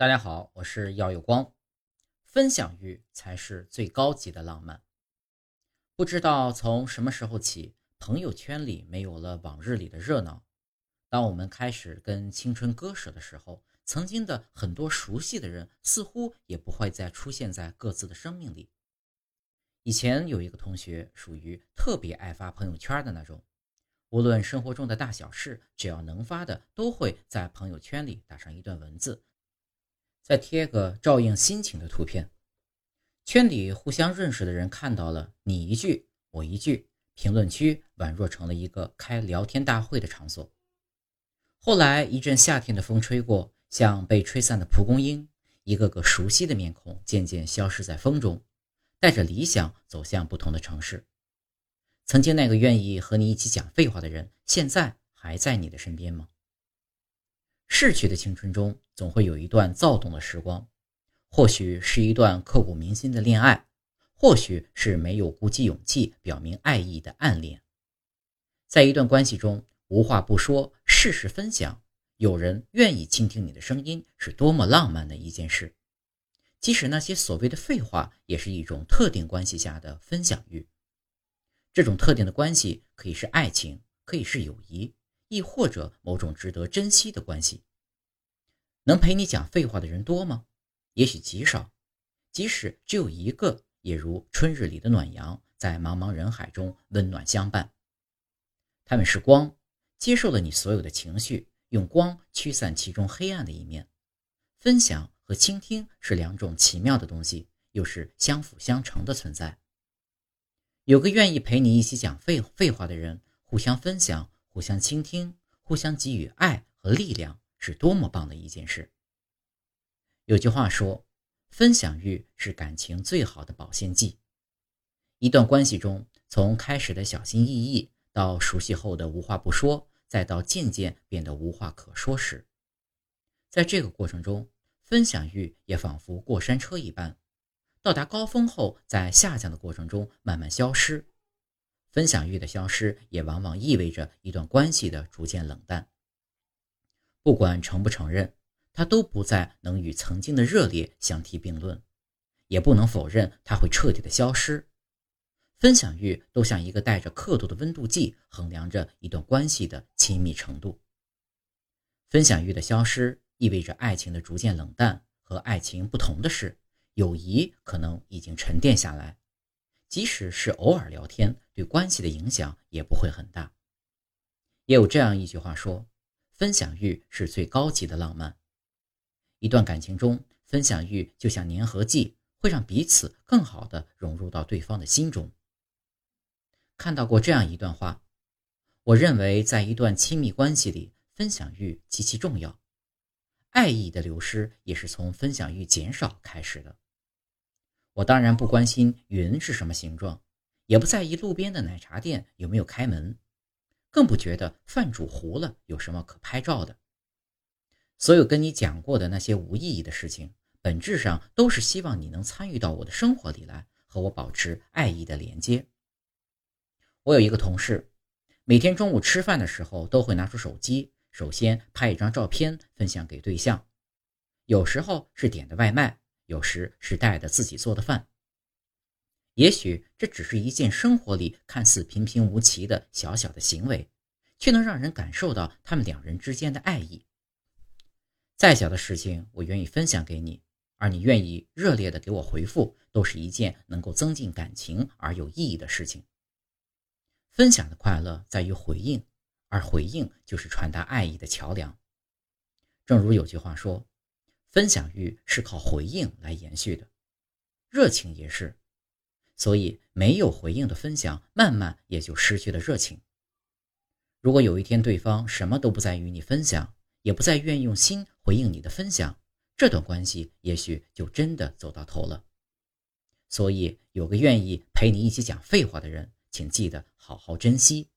大家好，我是耀有光。分享欲才是最高级的浪漫。不知道从什么时候起，朋友圈里没有了往日里的热闹。当我们开始跟青春割舍的时候，曾经的很多熟悉的人似乎也不会再出现在各自的生命里。以前有一个同学，属于特别爱发朋友圈的那种，无论生活中的大小事，只要能发的，都会在朋友圈里打上一段文字。再贴个照应心情的图片，圈里互相认识的人看到了，你一句我一句，评论区宛若成了一个开聊天大会的场所。后来一阵夏天的风吹过，像被吹散的蒲公英，一个个熟悉的面孔渐渐消失在风中，带着理想走向不同的城市。曾经那个愿意和你一起讲废话的人，现在还在你的身边吗？逝去的青春中，总会有一段躁动的时光，或许是一段刻骨铭心的恋爱，或许是没有鼓起勇气表明爱意的暗恋。在一段关系中，无话不说，事事分享，有人愿意倾听你的声音，是多么浪漫的一件事。即使那些所谓的废话，也是一种特定关系下的分享欲。这种特定的关系，可以是爱情，可以是友谊。亦或者某种值得珍惜的关系，能陪你讲废话的人多吗？也许极少。即使只有一个，也如春日里的暖阳，在茫茫人海中温暖相伴。他们是光，接受了你所有的情绪，用光驱散其中黑暗的一面。分享和倾听是两种奇妙的东西，又是相辅相成的存在。有个愿意陪你一起讲废废话的人，互相分享。互相倾听，互相给予爱和力量，是多么棒的一件事。有句话说，分享欲是感情最好的保鲜剂。一段关系中，从开始的小心翼翼，到熟悉后的无话不说，再到渐渐变得无话可说时，在这个过程中，分享欲也仿佛过山车一般，到达高峰后，在下降的过程中慢慢消失。分享欲的消失，也往往意味着一段关系的逐渐冷淡。不管承不承认，它都不再能与曾经的热烈相提并论，也不能否认它会彻底的消失。分享欲都像一个带着刻度的温度计，衡量着一段关系的亲密程度。分享欲的消失，意味着爱情的逐渐冷淡。和爱情不同的是，友谊可能已经沉淀下来。即使是偶尔聊天，对关系的影响也不会很大。也有这样一句话说：“分享欲是最高级的浪漫。”一段感情中，分享欲就像粘合剂，会让彼此更好的融入到对方的心中。看到过这样一段话，我认为在一段亲密关系里，分享欲极其重要。爱意的流失也是从分享欲减少开始的。我当然不关心云是什么形状，也不在意路边的奶茶店有没有开门，更不觉得饭煮糊了有什么可拍照的。所有跟你讲过的那些无意义的事情，本质上都是希望你能参与到我的生活里来，和我保持爱意的连接。我有一个同事，每天中午吃饭的时候都会拿出手机，首先拍一张照片分享给对象，有时候是点的外卖。有时是带着自己做的饭，也许这只是一件生活里看似平平无奇的小小的行为，却能让人感受到他们两人之间的爱意。再小的事情，我愿意分享给你，而你愿意热烈的给我回复，都是一件能够增进感情而有意义的事情。分享的快乐在于回应，而回应就是传达爱意的桥梁。正如有句话说。分享欲是靠回应来延续的，热情也是，所以没有回应的分享，慢慢也就失去了热情。如果有一天对方什么都不再与你分享，也不再愿意用心回应你的分享，这段关系也许就真的走到头了。所以，有个愿意陪你一起讲废话的人，请记得好好珍惜。